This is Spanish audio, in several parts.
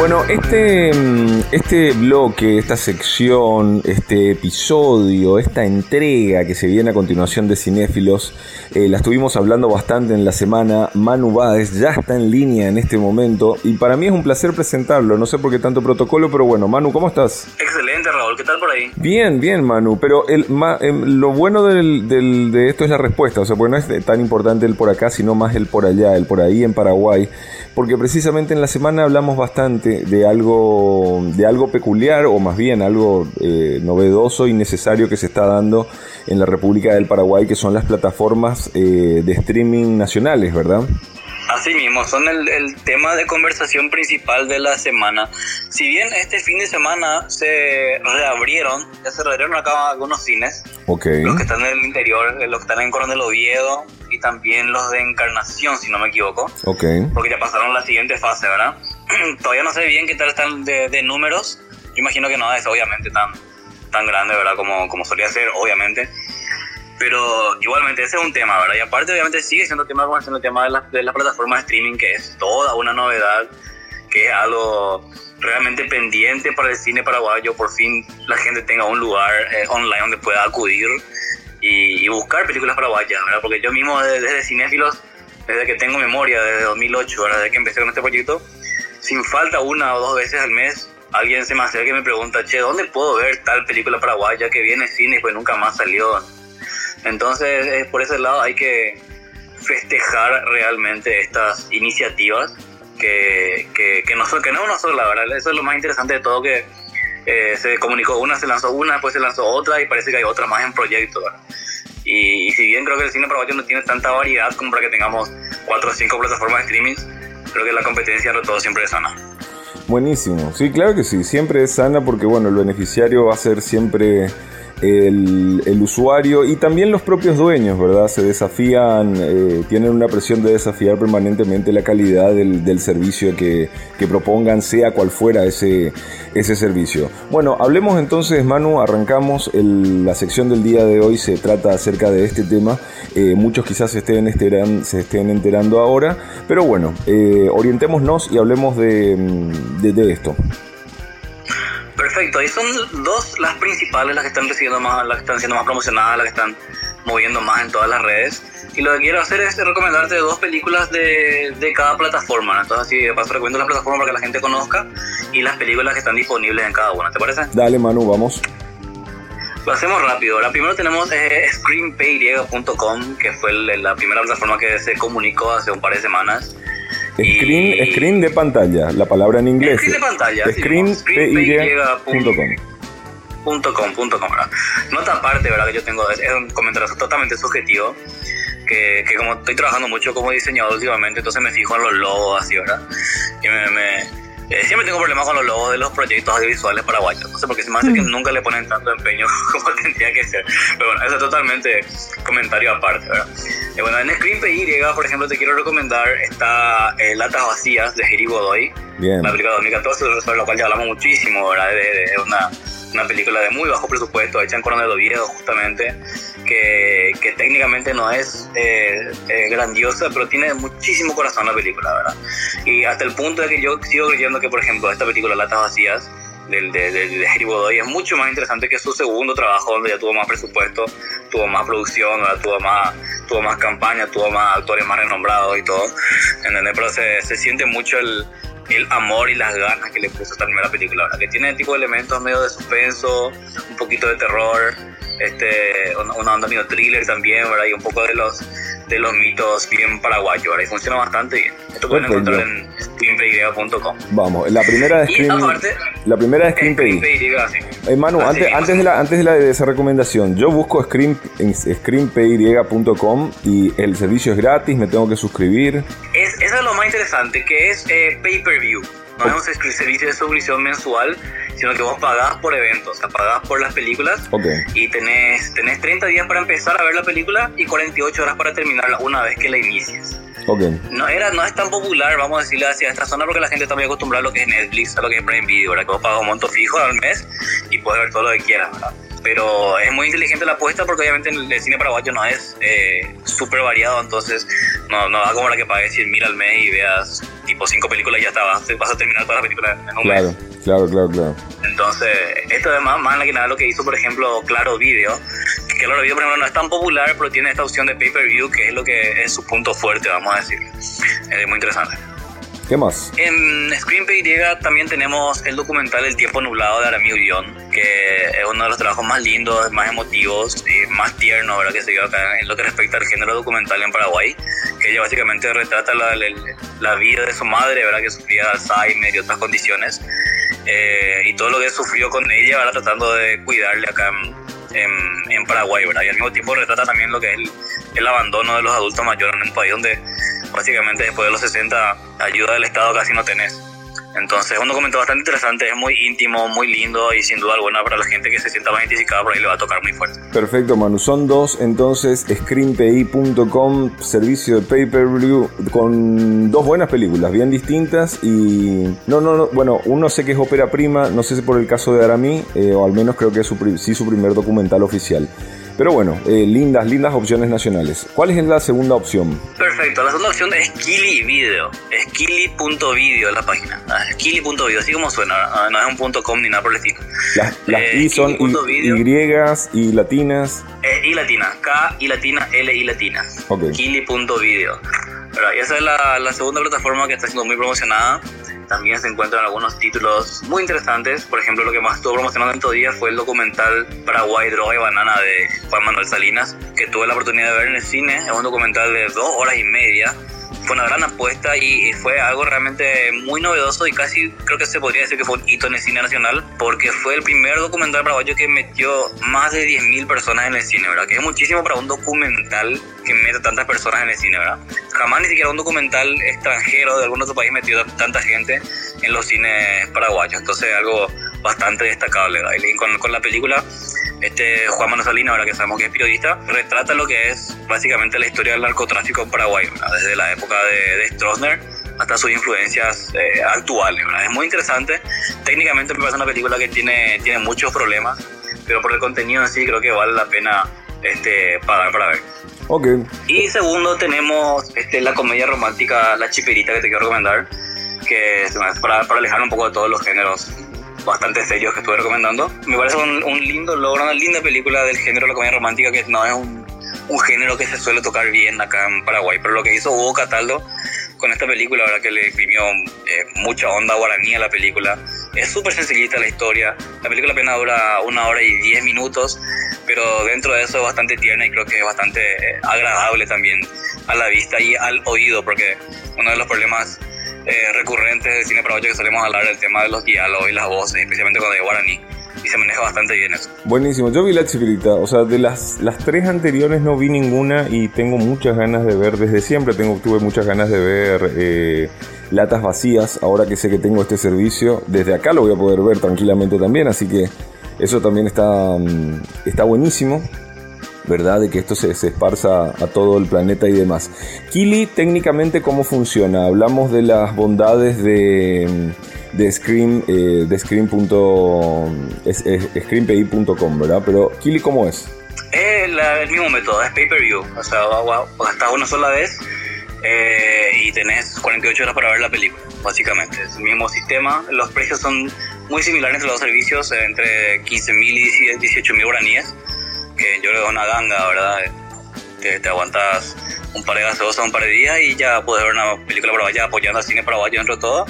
Bueno, este, mm, este bloque, esta sección, este episodio, esta entrega que se viene a continuación de Cinéfilos, eh, la estuvimos hablando bastante en la semana. Manu Báez ya está en línea en este momento y para mí es un placer presentarlo. No sé por qué tanto protocolo, pero bueno, Manu, ¿cómo estás? Excelente, Raúl. ¿Qué tal por ahí? Bien, bien, Manu. Pero el, em, lo bueno del, del, de esto es la respuesta. O sea, pues no es tan importante el por acá, sino más el por allá, el por ahí en Paraguay porque precisamente en la semana hablamos bastante de algo, de algo peculiar o más bien algo eh, novedoso y necesario que se está dando en la República del Paraguay, que son las plataformas eh, de streaming nacionales, ¿verdad? Así mismo, son el, tema de conversación principal de la semana. Si bien este fin de semana se reabrieron, ya se reabrieron acá algunos cines, okay. los que están en el interior, los que están en Coronel Oviedo y también los de Encarnación, si no me equivoco, okay. porque ya pasaron la siguiente fase, ¿verdad? Todavía no sé bien qué tal están de, números, yo imagino que no es obviamente tan, tan grande, ¿verdad? Como, como solía ser, obviamente pero igualmente ese es un tema, ¿verdad? Y aparte obviamente sigue siendo tema como siendo tema de las de la plataformas de streaming, que es toda una novedad, que es algo realmente pendiente para el cine paraguayo, por fin la gente tenga un lugar eh, online donde pueda acudir y, buscar películas paraguayas, ¿verdad? Porque yo mismo desde, desde cinéfilos, desde que tengo memoria, desde 2008, ¿verdad? Desde que empecé con este proyecto, sin falta una o dos veces al mes, alguien se me acerca y me pregunta, che, ¿dónde puedo ver tal película paraguaya que viene cine y pues nunca más salió? Entonces, por ese lado hay que festejar realmente estas iniciativas que, que, no, son, que no es una sola, ¿verdad? Eso es lo más interesante de todo, que eh, se comunicó una, se lanzó una, después se lanzó otra y parece que hay otra más en proyecto, Y, si bien creo que el cine paraguayo no tiene tanta variedad como para que tengamos cuatro o cinco plataformas de streaming, creo que la competencia de todo siempre es sana. Buenísimo, sí, claro que sí, siempre es sana porque bueno, el beneficiario va a ser siempre el, usuario y también los propios dueños, ¿verdad? Se desafían, eh, tienen una presión de desafiar permanentemente la calidad del, servicio que, que, propongan, sea cual fuera ese, ese servicio. Bueno, hablemos entonces, Manu, arrancamos el, la sección del día de hoy, se trata acerca de este tema. Eh, muchos quizás se estén, se estén enterando ahora, pero bueno, eh, orientémonos y hablemos de, de esto. Perfecto, y son dos las principales, las que están recibiendo más, las que están siendo más promocionadas, las que están moviendo más en todas las redes. Y lo que quiero hacer es recomendarte dos películas de, de cada plataforma. Entonces, así de paso recomiendo las plataformas para que la gente conozca y las películas que están disponibles en cada una. ¿Te parece? Dale, Manu, vamos. Lo hacemos rápido. La primera tenemos eh, screenpay.com, que fue la primera plataforma que se comunicó hace un par de semanas. Screen, screen de pantalla, la palabra en inglés. Screen de pantalla. Screenpay.com. Nota aparte, ¿verdad? Que yo tengo, es un comentario totalmente subjetivo. Que, que, como estoy trabajando mucho como diseñador últimamente, entonces me fijo en los logos así, ¿verdad? Y me, me eh, siempre tengo problemas con los logos de los proyectos audiovisuales paraguayos. No sé, porque se me hace que mm. nunca le ponen tanto empeño como tendría que ser. Pero bueno, eso es totalmente comentario aparte, ¿verdad? Eh, bueno, en Screen por ejemplo, te quiero recomendar está eh, Latas Vacías de Jerry Godoy. Bien. Una película de 2014, sobre la cual ya hablamos muchísimo, ¿verdad? Es una, una película de muy bajo presupuesto, hecha en Coronel Oviedo, justamente que, que técnicamente no es eh, eh, grandiosa, pero tiene muchísimo corazón la película, ¿verdad? Y hasta el punto de que yo sigo creyendo que, por ejemplo, esta película, Latas Vacías, del, de, de, de Harry Bodoy es mucho más interesante que su segundo trabajo donde ya tuvo más presupuesto, tuvo más producción, tuvo más tuvo más campaña, tuvo más actores más renombrados y todo, ¿entendés? Pero se, se siente mucho el, el amor y las ganas que le puso esta primera película, ¿verdad? Que tiene tipo elementos medio de suspenso, un poquito de terror, este, una, onda medio thriller también, ¿verdad? Y un poco de los de los mitos bien paraguayos. Y funciona bastante bien. Esto pueden encontrar en screenplay.com. Vamos, la primera de Screen, la primera de Screenplay. Eh, Manu, antes, antes, de la, antes de, la, de esa recomendación, yo busco screen, en y el servicio es gratis, me tengo que suscribir. Es, eso es lo más interesante, que es eh, pay-per-view. No es un servicio de suscripción mensual, sino que vos pagás por eventos, o sea, pagás por las películas y tenés, tenés 30 días para empezar a ver la película y 48 horas para terminarla una vez que la inicies. Okay. No, era, no es tan popular, vamos a decirle, hacia esta zona porque la gente está muy acostumbrada a lo que es Netflix, a lo que es Prime Video, ¿verdad? Que vos pagas un monto fijo al mes y puedes ver todo lo que quieras, ¿verdad? Pero es muy inteligente la apuesta porque obviamente el cine paraguayo no es eh, súper variado, entonces no, no da como la que pagues 100 mil al mes y veas tipo cinco películas y ya está, vas, vas a terminar todas las películas en un claro, mes. Claro, claro, claro. Entonces, esto es más, más que nada lo que hizo, por ejemplo, Claro Video. Que Claro Video, por ejemplo, no es tan popular, pero tiene esta opción de pay-per-view, que es lo que es su punto fuerte, vamos a decir. Es muy interesante. ¿Qué más? En Screenplay llega también tenemos el documental El tiempo nublado de Aramí Ullón, que es uno de los trabajos más lindos, más emotivos y más tiernos ¿verdad? que se dio acá en lo que respecta al género documental en Paraguay, que ella básicamente retrata la, la, la vida de su madre, ¿verdad? que sufría Alzheimer y otras condiciones, eh, y todo lo que sufrió con ella, ¿verdad? tratando de cuidarle acá en, en, Paraguay, ¿verdad? y al mismo tiempo retrata también lo que es el, el abandono de los adultos mayores en un país donde básicamente después de los 60 ayuda del Estado casi no tenés. Entonces es un documento bastante interesante, es muy íntimo, muy lindo y sin duda alguna para la gente que se sienta más identificada por ahí le va a tocar muy fuerte. Perfecto, Manu. Son dos, entonces, screenpi.com, servicio de pay-per-view con dos buenas películas, bien distintas y... No, no, no, bueno, uno sé que es ópera prima, no sé si por el caso de Aramí, eh, o al menos creo que es su, sí su primer documental oficial. Pero bueno, eh, lindas, lindas opciones nacionales. ¿Cuál es la segunda opción? Perfecto, la segunda opción es Kili Video. Es Kili.video es la página. Kili.video, así como suena. No es un punto .com ni nada por el estilo. Las, las eh, I son y, y latinas. Eh, I latina. K, I latina, L, I latina. Okay. Kili.video. Y esa es la, la segunda plataforma que está siendo muy promocionada también se encuentran algunos títulos muy interesantes. Por ejemplo, lo que más estuvo promocionando en estos días fue el documental Paraguay, Droga y Banana de Juan Manuel Salinas, que tuve la oportunidad de ver en el cine. Es un documental de dos horas y media. Fue una gran apuesta y fue algo realmente muy novedoso y casi creo que se podría decir que fue un hito en el cine nacional porque fue el primer documental paraguayo que metió más de 10.000 personas en el cine, ¿verdad? Que es muchísimo para un documental que mete tantas personas en el cine, ¿verdad? Jamás ni siquiera un documental extranjero de algún otro país metió tanta gente en los cines paraguayos. Entonces, algo bastante destacable, ¿verdad? Y con, con la película, este Juan Manuel Salinas, ahora que sabemos que es periodista, retrata lo que es básicamente la historia del narcotráfico en Paraguay, ¿verdad? desde la época de, de Stroessner hasta sus influencias eh, actuales. ¿verdad? Es muy interesante. Técnicamente me parece una película que tiene, tiene muchos problemas, pero por el contenido en sí creo que vale la pena este, pagar para ver. Okay. Y segundo tenemos este, la comedia romántica La Chiperita que te quiero recomendar, que es para, para alejar un poco de todos los géneros bastante serios que estuve recomendando. Me parece un, un, lindo logro, una linda película del género de la comedia romántica que no es un, un, género que se suele tocar bien acá en Paraguay, pero lo que hizo Hugo Cataldo con esta película, la verdad que le imprimió eh, mucha onda guaraní a la película. Es súper sencillita la historia. La película apenas dura una hora y diez minutos, pero dentro de eso es bastante tierna y creo que es bastante eh, agradable también a la vista y al oído, porque uno de los problemas eh, recurrentes del cine paraguayo que solemos hablar el tema de los diálogos y las voces, especialmente cuando hay guaraní. Y se maneja bastante bien eso. Buenísimo. Yo vi la chiquita, o sea, de las, las tres anteriores no vi ninguna y tengo muchas ganas de ver desde siempre. Tengo, tuve muchas ganas de ver eh, Latas Vacías, ahora que sé que tengo este servicio. Desde acá lo voy a poder ver tranquilamente también, así que eso también está, está buenísimo. ¿Verdad? De que esto se, se, esparza a todo el planeta y demás. Kili, técnicamente, ¿cómo funciona? Hablamos de las bondades de, de Scream, eh, de Scream.pi.com, ¿verdad? Pero Kili, ¿cómo es? Es el mismo método, es pay-per-view. O sea, gastas una sola vez eh, y tenés 48 horas para ver la película, básicamente. Es el mismo sistema. Los precios son muy similares entre los servicios, entre 15.000 y 18.000 guaraníes yo creo que es una ganga, ¿verdad? Te, te aguantas un par de gaseosas, un par de días y ya puedes ver una película paraguaya apoyando al cine paraguayo dentro de todo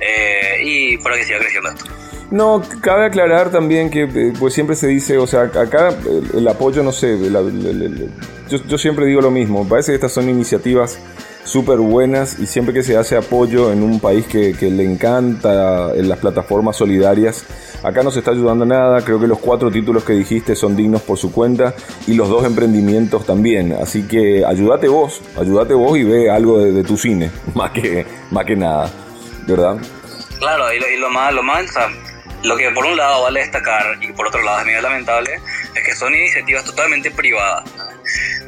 eh, y para que siga creciendo esto. No, cabe aclarar también que pues siempre se dice, o sea, acá el, el apoyo, no sé, el, el, yo, yo, siempre digo lo mismo, parece que estas son iniciativas súper buenas y siempre que se hace apoyo en un país que, que, le encanta en las plataformas solidarias, acá no se está ayudando nada, creo que los cuatro títulos que dijiste son dignos por su cuenta y los dos emprendimientos también, así que ayúdate vos, ayúdate vos y ve algo de, de tu cine, más que, más que nada, ¿verdad? Claro, y lo, y lo más, lo más, lo que por un lado vale destacar y por otro lado es medio lamentable es que son iniciativas totalmente privadas.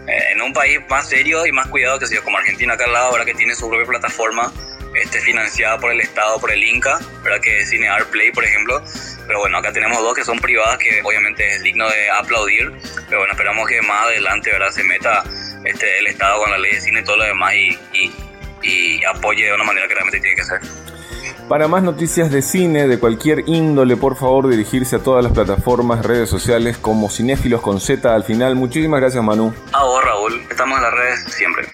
En un país más serio y más cuidado que sea como Argentina acá al lado, ahora que tiene su propia plataforma este, financiada por el Estado, por el Inca, ¿verdad? que es Cine Art Play, por ejemplo. Pero bueno, acá tenemos dos que son privadas, que obviamente es digno de aplaudir. Pero bueno, esperamos que más adelante ¿verdad? se meta este, el Estado con la ley de cine y todo lo demás y, y y apoye de una manera que realmente tiene que ser. Para más noticias de cine de cualquier índole, por favor dirigirse a todas las plataformas, redes sociales como Cinéfilos con Z al final. Muchísimas gracias Manu. A vos Raúl, estamos en las redes siempre.